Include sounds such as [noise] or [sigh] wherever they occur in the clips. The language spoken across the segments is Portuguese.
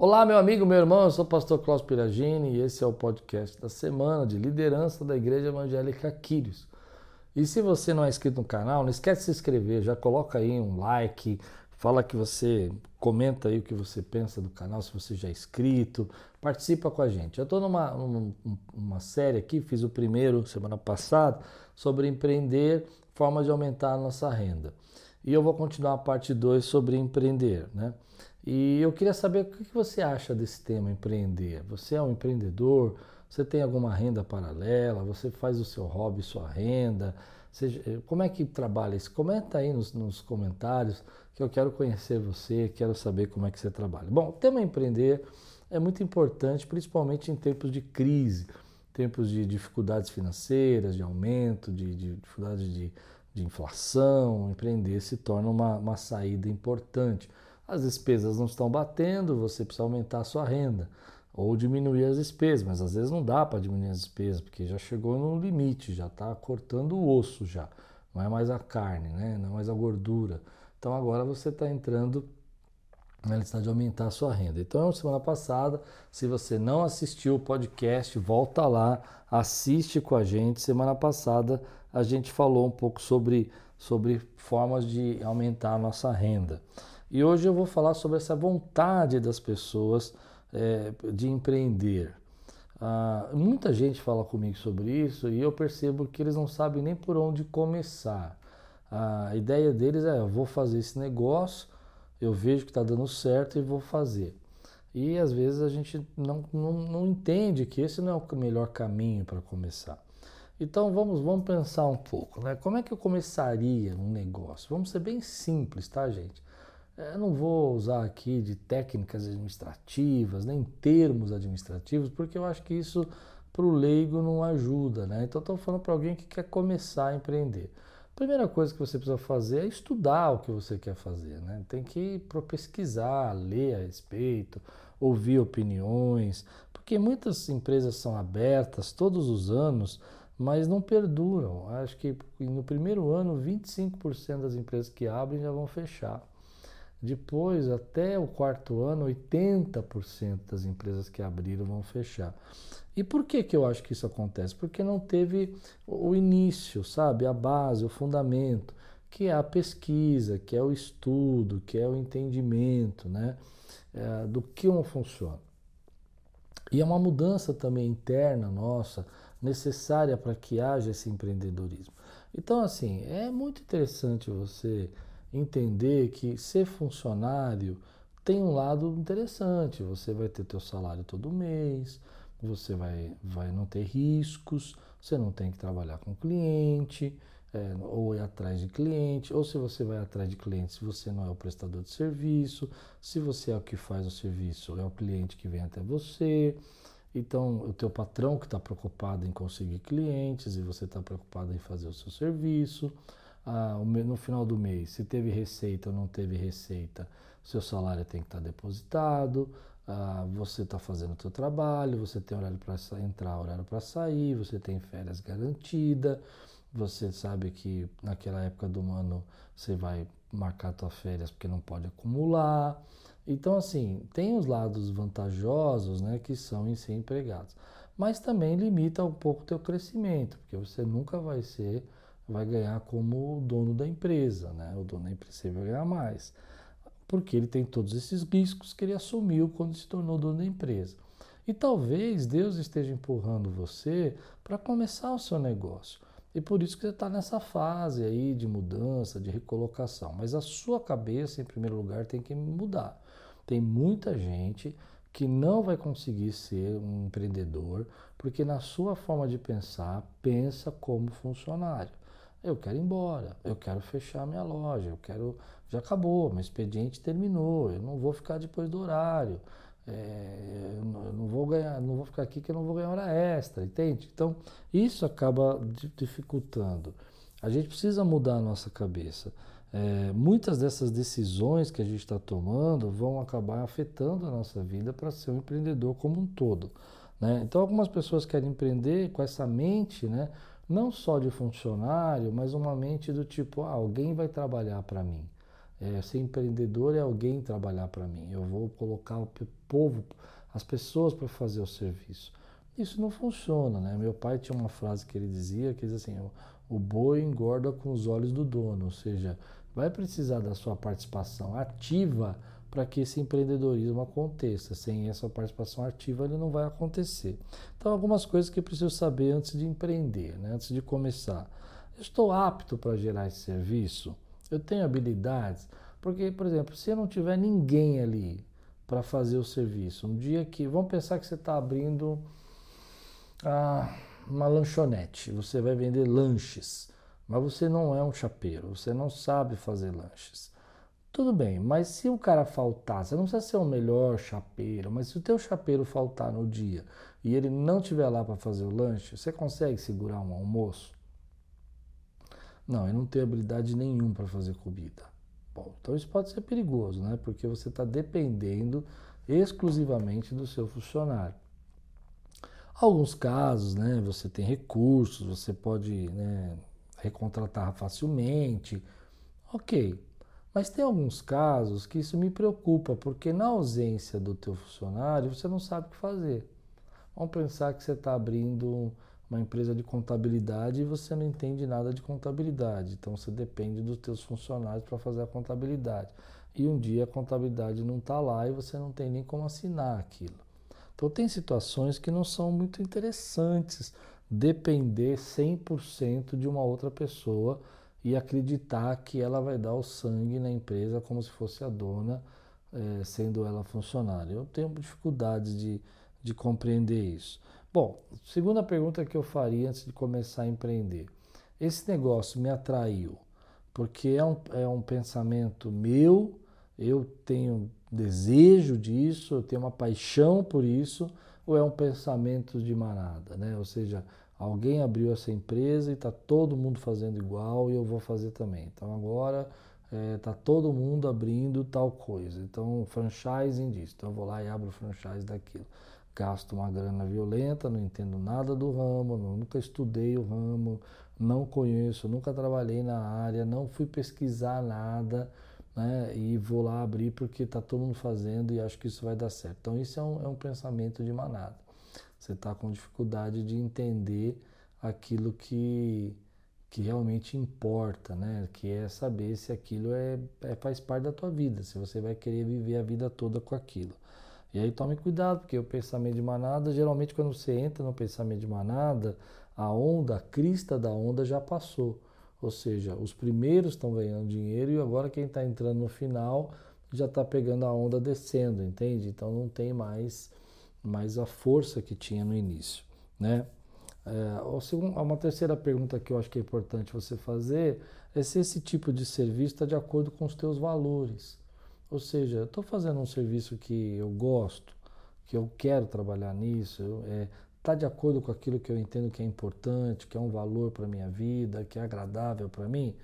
Olá, meu amigo, meu irmão, eu sou o pastor Klaus Piragini e esse é o podcast da semana de liderança da Igreja Evangélica Quírios. E se você não é inscrito no canal, não esquece de se inscrever, já coloca aí um like, fala que você comenta aí o que você pensa do canal, se você já é inscrito, participa com a gente. Eu estou numa, numa série aqui, fiz o primeiro semana passada, sobre empreender, formas de aumentar a nossa renda. E eu vou continuar a parte 2 sobre empreender, né? E eu queria saber o que você acha desse tema empreender. Você é um empreendedor? Você tem alguma renda paralela? Você faz o seu hobby, sua renda? Você, como é que trabalha isso? Comenta aí nos, nos, comentários que eu quero conhecer você, quero saber como é que você trabalha. Bom, o tema empreender é muito importante, principalmente em tempos de crise, tempos de dificuldades financeiras, de aumento, de, de dificuldades de, de inflação. Empreender se torna uma, uma saída importante as despesas não estão batendo, você precisa aumentar a sua renda ou diminuir as despesas, mas às vezes não dá para diminuir as despesas, porque já chegou no limite, já está cortando o osso já, não é mais a carne, né? não é mais a gordura. Então agora você está entrando na necessidade de aumentar a sua renda. Então, semana passada, se você não assistiu o podcast, volta lá, assiste com a gente. Semana passada a gente falou um pouco sobre, sobre formas de aumentar a nossa renda. E hoje eu vou falar sobre essa vontade das pessoas é, de empreender. Ah, muita gente fala comigo sobre isso e eu percebo que eles não sabem nem por onde começar. A ideia deles é: eu vou fazer esse negócio, eu vejo que está dando certo e vou fazer. E às vezes a gente não, não, não entende que esse não é o melhor caminho para começar. Então vamos, vamos pensar um pouco, né? Como é que eu começaria um negócio? Vamos ser bem simples, tá, gente? Eu não vou usar aqui de técnicas administrativas, nem termos administrativos, porque eu acho que isso para o leigo não ajuda, né? Então estou falando para alguém que quer começar a empreender. A primeira coisa que você precisa fazer é estudar o que você quer fazer, né? Tem que pesquisar, ler a respeito, ouvir opiniões, porque muitas empresas são abertas todos os anos, mas não perduram. Acho que no primeiro ano, 25% das empresas que abrem já vão fechar. Depois, até o quarto ano, 80% das empresas que abriram vão fechar. E por que, que eu acho que isso acontece? Porque não teve o início, sabe? A base, o fundamento, que é a pesquisa, que é o estudo, que é o entendimento né? É, do que não funciona. E é uma mudança também interna nossa, necessária para que haja esse empreendedorismo. Então, assim, é muito interessante você entender que ser funcionário tem um lado interessante. Você vai ter teu salário todo mês, você vai, vai não ter riscos, você não tem que trabalhar com cliente, é, ou ir atrás de cliente, ou se você vai atrás de cliente, se você não é o prestador de serviço, se você é o que faz o serviço, é o cliente que vem até você. Então, o teu patrão que está preocupado em conseguir clientes e você está preocupado em fazer o seu serviço ah, no final do mês, se teve receita ou não teve receita, seu salário tem que estar depositado, ah, você está fazendo o seu trabalho, você tem horário para entrar, horário para sair, você tem férias garantida, você sabe que naquela época do ano você vai marcar suas férias porque não pode acumular. Então, assim, tem os lados vantajosos né, que são em ser empregados, mas também limita um pouco o teu crescimento, porque você nunca vai ser vai ganhar como o dono da empresa, né? O dono da empresa vai ganhar mais, porque ele tem todos esses riscos que ele assumiu quando se tornou dono da empresa. E talvez Deus esteja empurrando você para começar o seu negócio. E por isso que você está nessa fase aí de mudança, de recolocação. Mas a sua cabeça, em primeiro lugar, tem que mudar. Tem muita gente que não vai conseguir ser um empreendedor porque na sua forma de pensar pensa como funcionário. Eu quero ir embora, eu quero fechar minha loja, eu quero. Já acabou, meu expediente terminou, eu não vou ficar depois do horário. É, eu não vou ganhar, não vou ficar aqui que eu não vou ganhar hora extra, entende? Então, isso acaba dificultando. A gente precisa mudar a nossa cabeça. É, muitas dessas decisões que a gente está tomando vão acabar afetando a nossa vida para ser um empreendedor como um todo. Né? Então, algumas pessoas querem empreender com essa mente, né? Não só de funcionário, mas uma mente do tipo, ah, alguém vai trabalhar para mim. É, ser empreendedor é alguém trabalhar para mim. Eu vou colocar o povo, as pessoas para fazer o serviço. Isso não funciona, né? Meu pai tinha uma frase que ele dizia, que diz assim, o boi engorda com os olhos do dono, ou seja, vai precisar da sua participação ativa para que esse empreendedorismo aconteça. Sem essa participação ativa, ele não vai acontecer. Então, algumas coisas que eu preciso saber antes de empreender, né? antes de começar. Eu estou apto para gerar esse serviço? Eu tenho habilidades? Porque, por exemplo, se não tiver ninguém ali para fazer o serviço, um dia que. Vamos pensar que você está abrindo ah, uma lanchonete, você vai vender lanches, mas você não é um chapeiro, você não sabe fazer lanches. Tudo bem, mas se o cara faltar, você não precisa ser o melhor chapeiro, mas se o teu chapeiro faltar no dia e ele não estiver lá para fazer o lanche, você consegue segurar um almoço? Não, ele não tem habilidade nenhuma para fazer comida. Bom, então isso pode ser perigoso, né? Porque você está dependendo exclusivamente do seu funcionário. Alguns casos, né? Você tem recursos, você pode né, recontratar facilmente. Ok, mas tem alguns casos que isso me preocupa, porque na ausência do teu funcionário, você não sabe o que fazer. Vamos pensar que você está abrindo uma empresa de contabilidade e você não entende nada de contabilidade. Então você depende dos teus funcionários para fazer a contabilidade. E um dia a contabilidade não está lá e você não tem nem como assinar aquilo. Então tem situações que não são muito interessantes depender 100% de uma outra pessoa e acreditar que ela vai dar o sangue na empresa como se fosse a dona, é, sendo ela funcionária. Eu tenho dificuldades de, de compreender isso. Bom, segunda pergunta que eu faria antes de começar a empreender. Esse negócio me atraiu porque é um, é um pensamento meu, eu tenho desejo disso, eu tenho uma paixão por isso, ou é um pensamento de manada, né? Ou seja, alguém abriu essa empresa e está todo mundo fazendo igual e eu vou fazer também. Então agora está é, tá todo mundo abrindo tal coisa. Então, franchising disso. Então eu vou lá e abro o franchise daquilo gasto uma grana violenta, não entendo nada do ramo, nunca estudei o ramo, não conheço, nunca trabalhei na área, não fui pesquisar nada, né? E vou lá abrir porque está todo mundo fazendo e acho que isso vai dar certo. Então isso é um, é um pensamento de manada. Você está com dificuldade de entender aquilo que, que realmente importa, né? Que é saber se aquilo é, é faz parte da tua vida, se você vai querer viver a vida toda com aquilo. E aí tome cuidado, porque o pensamento de manada, geralmente quando você entra no pensamento de manada, a onda, a crista da onda já passou. Ou seja, os primeiros estão ganhando dinheiro e agora quem está entrando no final já está pegando a onda descendo, entende? Então não tem mais, mais a força que tinha no início, né? É, uma terceira pergunta que eu acho que é importante você fazer é se esse tipo de serviço está de acordo com os teus valores. Ou seja, eu estou fazendo um serviço que eu gosto, que eu quero trabalhar nisso, está é, tá de acordo com aquilo que eu entendo que é importante, que é um valor para a minha vida, que é agradável para mim,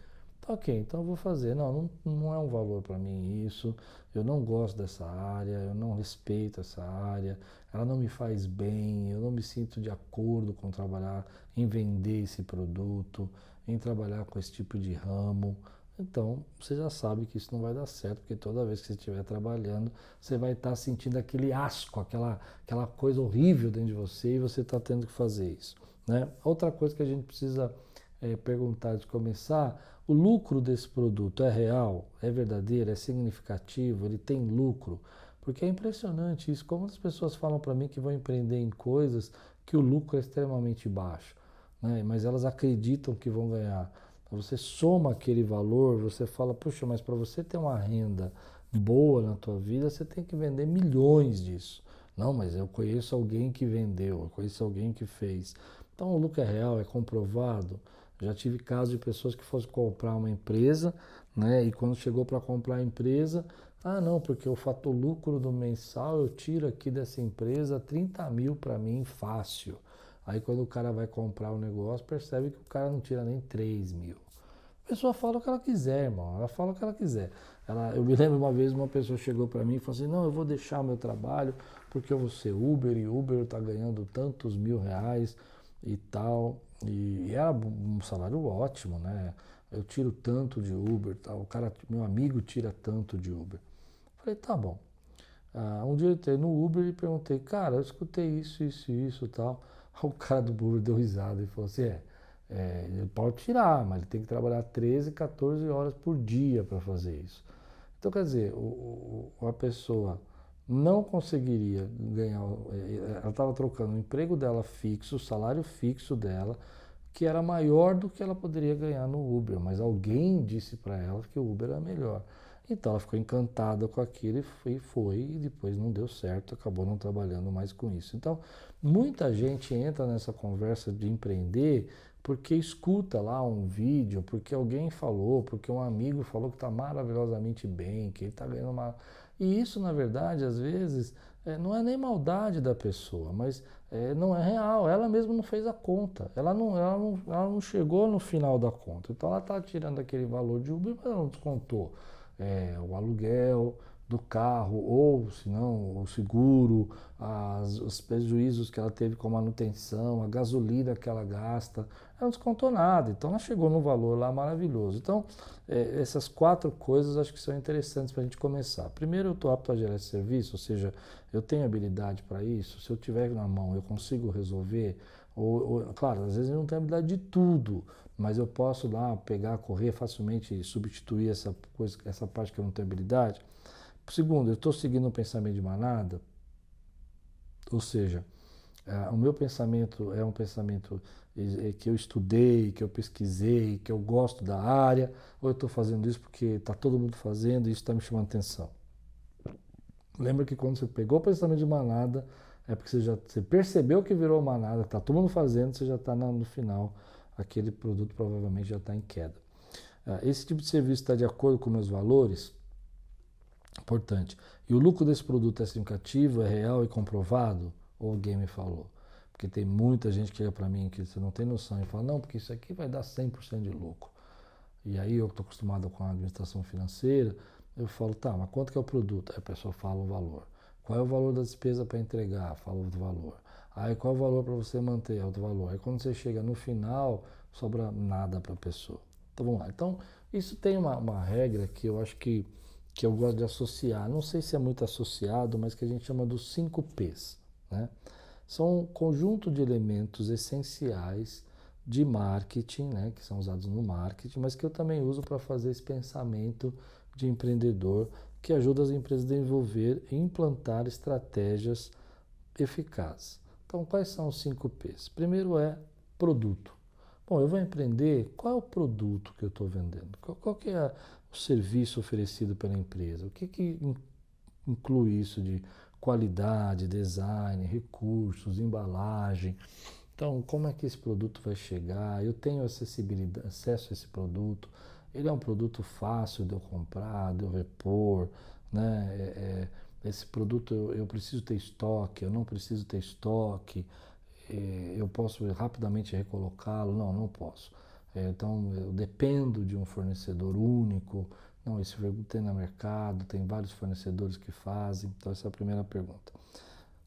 tá ok, então eu vou fazer. Não, não, não é um valor para mim isso, eu não gosto dessa área, eu não respeito essa área, ela não me faz bem, eu não me sinto de acordo com trabalhar em vender esse produto, em trabalhar com esse tipo de ramo. Então, você já sabe que isso não vai dar certo, porque toda vez que você estiver trabalhando, você vai estar sentindo aquele asco, aquela, aquela coisa horrível dentro de você e você está tendo que fazer isso. Né? Outra coisa que a gente precisa é, perguntar de começar, o lucro desse produto é real, é verdadeiro, é significativo, ele tem lucro? Porque é impressionante isso, como as pessoas falam para mim que vão empreender em coisas que o lucro é extremamente baixo, né? mas elas acreditam que vão ganhar. Você soma aquele valor, você fala, puxa, mas para você ter uma renda boa na tua vida, você tem que vender milhões disso. Não, mas eu conheço alguém que vendeu, eu conheço alguém que fez. Então o lucro é real, é comprovado. Já tive casos de pessoas que fossem comprar uma empresa, né? E quando chegou para comprar a empresa, ah não, porque o fator lucro do mensal eu tiro aqui dessa empresa 30 mil para mim fácil. Aí quando o cara vai comprar o negócio, percebe que o cara não tira nem 3 mil. A pessoa fala o que ela quiser, irmão. Ela fala o que ela quiser. Ela, eu me lembro uma vez uma pessoa chegou para mim e falou assim: Não, eu vou deixar meu trabalho porque eu vou ser Uber e Uber está ganhando tantos mil reais e tal. E, e era um salário ótimo, né? eu tiro tanto de Uber, tá? o cara, meu amigo tira tanto de Uber. Falei, tá bom. Uh, um dia eu entrei no Uber e perguntei, cara, eu escutei isso, isso, isso tal. [laughs] O cara do Uber deu risada e falou assim, é, é, ele pode tirar, mas ele tem que trabalhar 13, 14 horas por dia para fazer isso. Então, quer dizer, o, o, a pessoa não conseguiria ganhar, é, ela estava trocando o emprego dela fixo, o salário fixo dela, que era maior do que ela poderia ganhar no Uber, mas alguém disse para ela que o Uber era melhor. Então ela ficou encantada com aquilo e foi, e depois não deu certo, acabou não trabalhando mais com isso. Então, muita gente entra nessa conversa de empreender porque escuta lá um vídeo, porque alguém falou, porque um amigo falou que está maravilhosamente bem, que ele está ganhando uma. E isso, na verdade, às vezes, é, não é nem maldade da pessoa, mas é, não é real. Ela mesma não fez a conta. Ela não, ela, não, ela não chegou no final da conta. Então ela está tirando aquele valor de Uber, mas ela não descontou é, o aluguel do carro, ou se não, o seguro, as, os prejuízos que ela teve com a manutenção, a gasolina que ela gasta, ela descontou nada. Então ela chegou no valor lá maravilhoso. Então, é, essas quatro coisas acho que são interessantes para a gente começar. Primeiro, eu estou apto a gerar esse serviço, ou seja, eu tenho habilidade para isso. Se eu tiver na mão, eu consigo resolver. Ou, ou, claro, às vezes eu não tenho habilidade de tudo, mas eu posso lá pegar, correr facilmente e substituir essa, coisa, essa parte que eu não tenho habilidade. Segundo, eu estou seguindo um pensamento de manada, ou seja, é, o meu pensamento é um pensamento é, que eu estudei, que eu pesquisei, que eu gosto da área, ou eu estou fazendo isso porque está todo mundo fazendo e isso está me chamando atenção. Lembra que quando você pegou o pensamento de manada, é porque você já você percebeu que virou manada, está todo mundo fazendo, você já está no final, aquele produto provavelmente já está em queda. Ah, esse tipo de serviço está de acordo com meus valores? Importante. E o lucro desse produto é significativo, é real e comprovado? Ou alguém me falou? Porque tem muita gente que chega para mim que você não tem noção e fala, não, porque isso aqui vai dar 100% de lucro. E aí eu estou acostumado com a administração financeira, eu falo, tá, mas quanto que é o produto? Aí a pessoa fala o valor. Qual é o valor da despesa para entregar? Fala o valor. Aí qual é o valor para você manter? Outro valor. Aí quando você chega no final, sobra nada para a pessoa. Então vamos lá. Então, isso tem uma, uma regra que eu acho que que eu gosto de associar, não sei se é muito associado, mas que a gente chama dos 5 P's. Né? São um conjunto de elementos essenciais de marketing, né, que são usados no marketing, mas que eu também uso para fazer esse pensamento de empreendedor que ajuda as empresas a desenvolver e implantar estratégias eficazes. Então, quais são os 5 P's? Primeiro é produto. Bom, eu vou empreender, qual é o produto que eu estou vendendo? Qual, qual que é o serviço oferecido pela empresa. O que, que inclui isso de qualidade, design, recursos, embalagem? Então, como é que esse produto vai chegar? Eu tenho acessibilidade, acesso a esse produto? Ele é um produto fácil de eu comprar, de eu repor, né? É, é, esse produto eu, eu, preciso ter estoque, eu não preciso ter estoque, é, eu posso rapidamente recolocá-lo? Não, não posso. É, então, eu dependo de um fornecedor único. Não, esse produto tem no mercado, tem vários fornecedores que fazem. Então, essa é a primeira pergunta.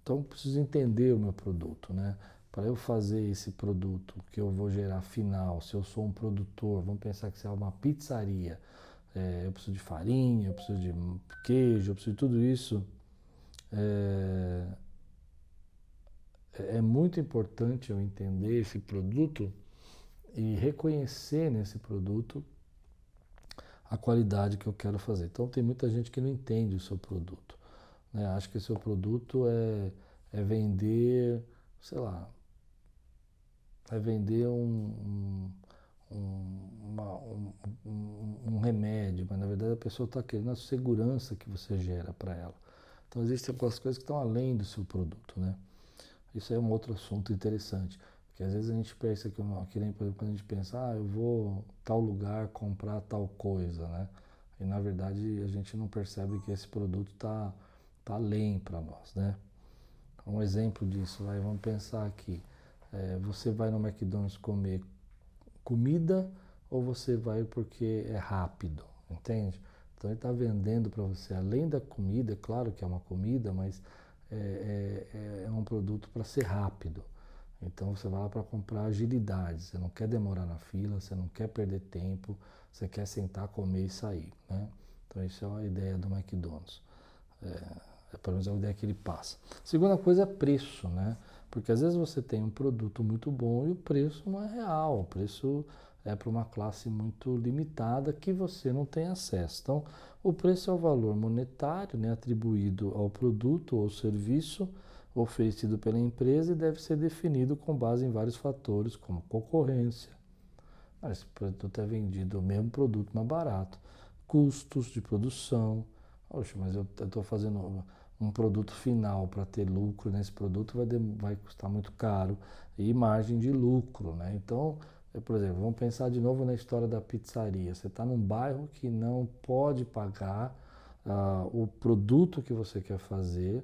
Então, eu preciso entender o meu produto, né? Para eu fazer esse produto que eu vou gerar final, se eu sou um produtor, vamos pensar que você é uma pizzaria, é, eu preciso de farinha, eu preciso de queijo, eu preciso de tudo isso. É, é muito importante eu entender esse produto e reconhecer nesse produto a qualidade que eu quero fazer. Então tem muita gente que não entende o seu produto. Né? Acha que o seu produto é, é vender, sei lá, é vender um, um, uma, um, um, remédio, mas na verdade a pessoa está querendo a segurança que você gera para ela. Então existem algumas coisas que estão além do seu produto. Né? Isso é um outro assunto interessante. Porque às vezes a gente pensa que, que nem, por exemplo, quando a gente pensa, ah, eu vou tal lugar comprar tal coisa, né? E na verdade a gente não percebe que esse produto está tá além para nós, né? Um exemplo disso, vai, vamos pensar aqui. É, você vai no McDonald's comer comida ou você vai porque é rápido, entende? Então ele está vendendo para você, além da comida, é claro que é uma comida, mas é, é, é um produto para ser rápido. Então você vai lá para comprar agilidade, você não quer demorar na fila, você não quer perder tempo, você quer sentar, comer e sair. Né? Então isso é uma ideia do McDonald's. É, é pelo menos a ideia que ele passa. Segunda coisa é preço, né? Porque às vezes você tem um produto muito bom e o preço não é real, o preço é para uma classe muito limitada que você não tem acesso. Então, o preço é o valor monetário né, atribuído ao produto ou serviço oferecido pela empresa e deve ser definido com base em vários fatores, como concorrência. Ah, esse produto é vendido o mesmo produto mais barato, custos de produção. Poxa, mas eu estou fazendo um produto final para ter lucro nesse produto vai, vai custar muito caro e margem de lucro, né? Então, por exemplo, vamos pensar de novo na história da pizzaria. Você está num bairro que não pode pagar uh, o produto que você quer fazer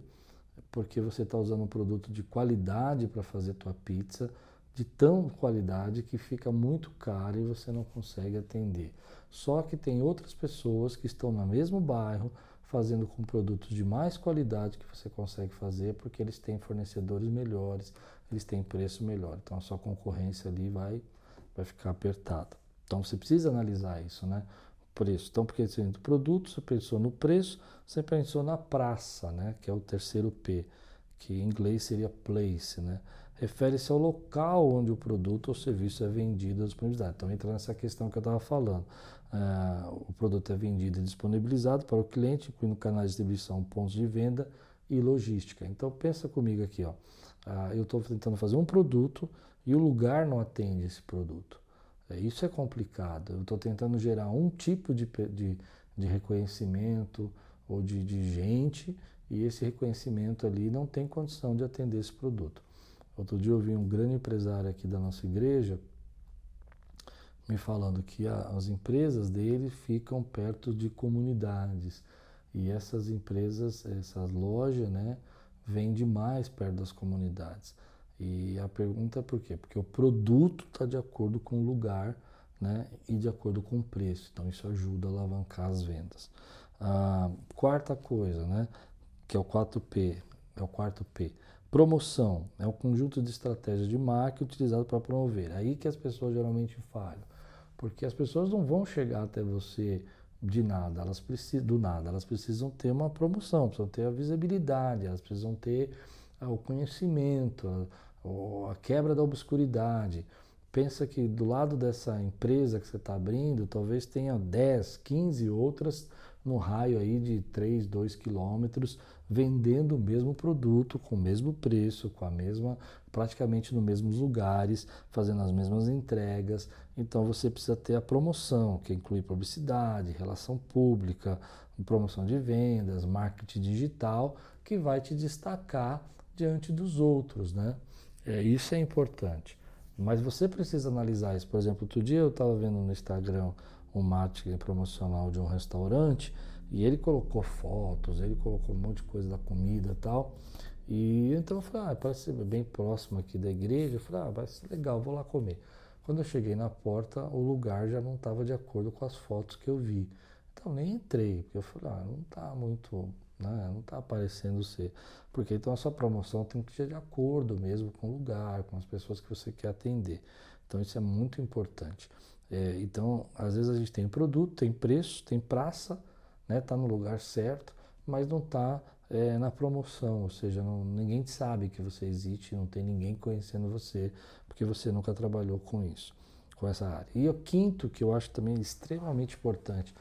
porque você está usando um produto de qualidade para fazer tua pizza, de tão qualidade que fica muito caro e você não consegue atender. Só que tem outras pessoas que estão no mesmo bairro fazendo com produtos de mais qualidade que você consegue fazer porque eles têm fornecedores melhores, eles têm preço melhor. Então a sua concorrência ali vai, vai ficar apertada. Então você precisa analisar isso, né? Preço. Então, porque você do produto, você pensou no preço, você pensou na praça, né? que é o terceiro P, que em inglês seria place. Né? Refere-se ao local onde o produto ou serviço é vendido ou disponibilizado. Então, entra nessa questão que eu estava falando. Uh, o produto é vendido e disponibilizado para o cliente, incluindo canais de distribuição, pontos de venda e logística. Então, pensa comigo aqui. Ó. Uh, eu estou tentando fazer um produto e o lugar não atende esse produto. É, isso é complicado. Eu estou tentando gerar um tipo de, de, de reconhecimento ou de, de gente e esse reconhecimento ali não tem condição de atender esse produto. Outro dia eu vi um grande empresário aqui da nossa igreja me falando que a, as empresas dele ficam perto de comunidades e essas empresas, essas lojas, né, vendem mais perto das comunidades. E a pergunta é por quê? Porque o produto está de acordo com o lugar né, e de acordo com o preço. Então isso ajuda a alavancar as vendas. A quarta coisa, né, que é o 4P, é o quarto P. Promoção é o conjunto de estratégias de marketing utilizado para promover. Aí que as pessoas geralmente falham. Porque as pessoas não vão chegar até você de nada, elas precisam do nada, elas precisam ter uma promoção, precisam ter a visibilidade, elas precisam ter ah, o conhecimento, a quebra da obscuridade. Pensa que do lado dessa empresa que você está abrindo, talvez tenha 10, 15 outras no raio aí de 3, 2 quilômetros, vendendo o mesmo produto, com o mesmo preço, com a mesma, praticamente nos mesmos lugares, fazendo as mesmas entregas. Então você precisa ter a promoção, que inclui publicidade, relação pública, promoção de vendas, marketing digital, que vai te destacar diante dos outros, né? É, isso é importante. Mas você precisa analisar isso. Por exemplo, outro dia eu estava vendo no Instagram um marketing promocional de um restaurante e ele colocou fotos, ele colocou um monte de coisa da comida e tal. E então eu falei, ah, parece bem próximo aqui da igreja. Eu falei, ah, ser legal, vou lá comer. Quando eu cheguei na porta, o lugar já não estava de acordo com as fotos que eu vi. Então nem entrei, porque eu falei, ah, não está muito né? Não está aparecendo ser. Porque então a sua promoção tem que ser de acordo mesmo com o lugar, com as pessoas que você quer atender. Então isso é muito importante. É, então, às vezes a gente tem produto, tem preço, tem praça, né? Tá no lugar certo, mas não está é, na promoção, ou seja, não, ninguém sabe que você existe, não tem ninguém conhecendo você, porque você nunca trabalhou com isso, com essa área. E o quinto, que eu acho também extremamente importante,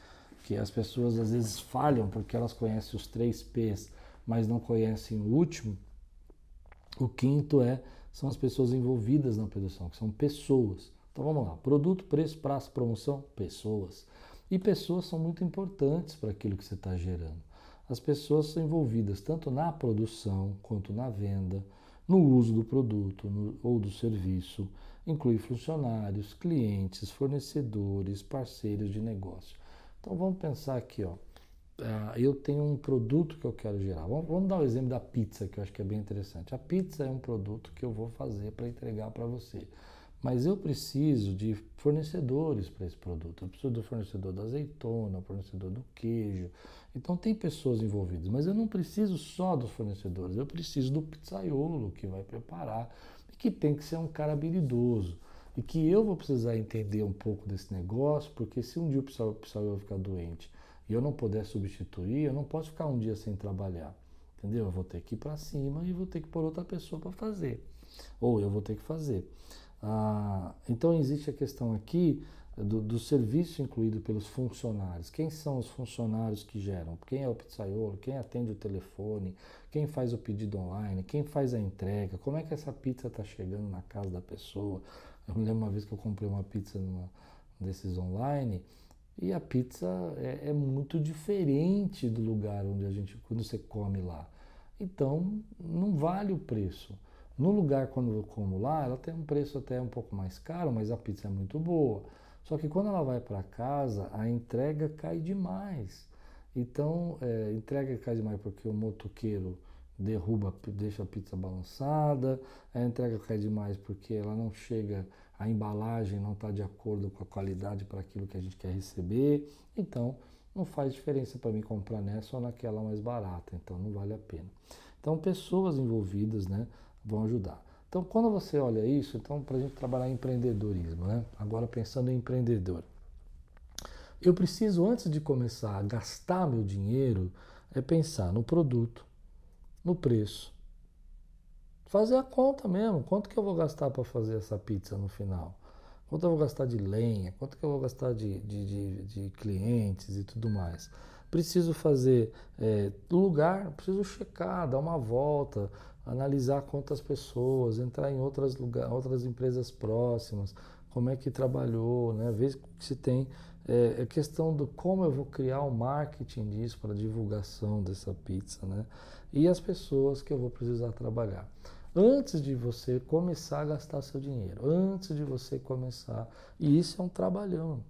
que as pessoas às vezes falham porque elas conhecem os três P's, mas não conhecem o último. O quinto é são as pessoas envolvidas na produção, que são pessoas. Então vamos lá: produto, preço, prazo, promoção, pessoas. E pessoas são muito importantes para aquilo que você está gerando. As pessoas são envolvidas tanto na produção quanto na venda, no uso do produto no, ou do serviço, inclui funcionários, clientes, fornecedores, parceiros de negócio. Então vamos pensar aqui, ó. Uh, eu tenho um produto que eu quero gerar. Vamos, vamos, dar o um exemplo da pizza, que eu acho que é bem interessante. A pizza é um produto que eu vou fazer para entregar para você. Mas eu preciso de fornecedores para esse produto. Eu preciso do fornecedor da azeitona, fornecedor do queijo. Então tem pessoas envolvidas, mas eu não preciso só dos fornecedores, eu preciso do pizzaiolo que vai preparar e que tem que ser um cara habilidoso. E que eu vou precisar entender um pouco desse negócio, porque se um dia o pizzaiolo ficar doente e eu não puder substituir, eu não posso ficar um dia sem trabalhar. Entendeu? Eu vou ter que ir para cima e vou ter que pôr outra pessoa para fazer. Ou eu vou ter que fazer. Ah, então existe a questão aqui do, do, serviço incluído pelos funcionários. Quem são os funcionários que geram? Quem é o pizzaiolo? Quem atende o telefone? Quem faz o pedido online? Quem faz a entrega? Como é que essa pizza está chegando na casa da pessoa? Eu me lembro uma vez que eu comprei uma pizza numa desses online e a pizza é, é muito diferente do lugar onde a gente, quando você come lá. Então, não vale o preço. No lugar, quando eu como lá, ela tem um preço até um pouco mais caro, mas a pizza é muito boa. Só que quando ela vai para casa, a entrega cai demais. Então, é, entrega cai demais porque o motoqueiro derruba, deixa a pizza balançada, a entrega cai demais porque ela não chega, a embalagem não está de acordo com a qualidade para aquilo que a gente quer receber. Então, não faz diferença para mim comprar nessa ou naquela mais barata, então não vale a pena. Então, pessoas envolvidas né, vão ajudar. Então, quando você olha isso, então para a gente trabalhar em empreendedorismo, né? agora pensando em empreendedor, eu preciso, antes de começar a gastar meu dinheiro, é pensar no produto, no preço, fazer a conta mesmo, quanto que eu vou gastar para fazer essa pizza no final? Quanto eu vou gastar de lenha? Quanto que eu vou gastar de, de, de, de clientes e tudo mais? Preciso fazer é, lugar, preciso checar, dar uma volta, analisar quantas pessoas, entrar em outras, lugar, outras empresas próximas, como é que trabalhou, né? ver se tem é, é questão do como eu vou criar o marketing disso para divulgação dessa pizza, né? E as pessoas que eu vou precisar trabalhar antes de você começar a gastar seu dinheiro, antes de você começar. E isso é um trabalhão.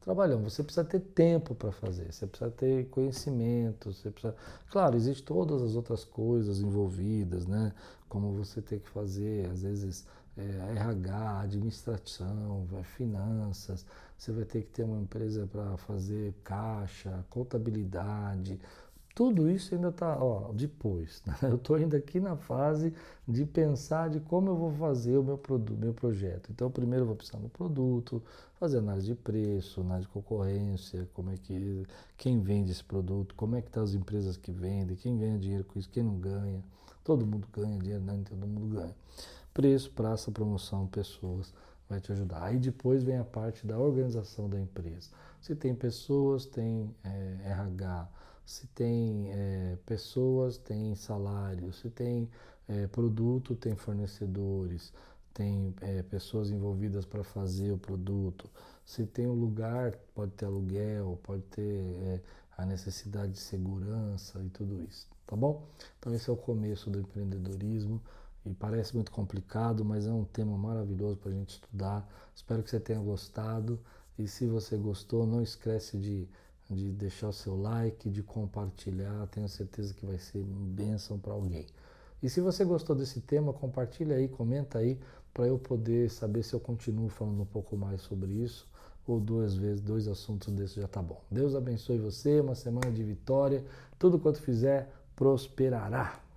Trabalhão, você precisa ter tempo para fazer, você precisa ter conhecimento, você precisa. Claro, existem todas as outras coisas envolvidas, né? Como você ter que fazer, às vezes, é, RH, administração, finanças, você vai ter que ter uma empresa para fazer caixa, contabilidade, tudo isso ainda está, depois. Né? [laughs] Eu estou ainda aqui na fase de pensar de como eu vou fazer o meu, produto, meu projeto. Então, primeiro eu vou pensar no produto, fazer análise de preço, análise de concorrência, como é que, quem vende esse produto, como é que estão tá as empresas que vendem, quem ganha dinheiro com isso, quem não ganha. Todo mundo ganha dinheiro, não, todo mundo ganha. Preço, praça, promoção, pessoas, vai te ajudar. Aí depois vem a parte da organização da empresa. Se tem pessoas, tem é, RH, se tem é, pessoas, tem salário, se tem é, produto, tem fornecedores, tem pessoas envolvidas para fazer o produto, se tem um lugar, pode ter aluguel, pode ter a necessidade de segurança e tudo isso, tá bom? Então esse é o começo do empreendedorismo e parece muito complicado, mas é um tema maravilhoso para a gente estudar. Espero que você tenha gostado e se você gostou, não esquece de de deixar o seu like, de compartilhar. Tenho certeza que vai ser bênção para alguém. E se você gostou desse tema, compartilha aí, comenta aí, para eu poder saber se eu continuo falando um pouco mais sobre isso ou duas vezes, dois assuntos desses já tá bom. Deus abençoe você, uma semana de vitória. Tudo quanto fizer prosperará.